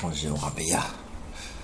我是瓦贝亚。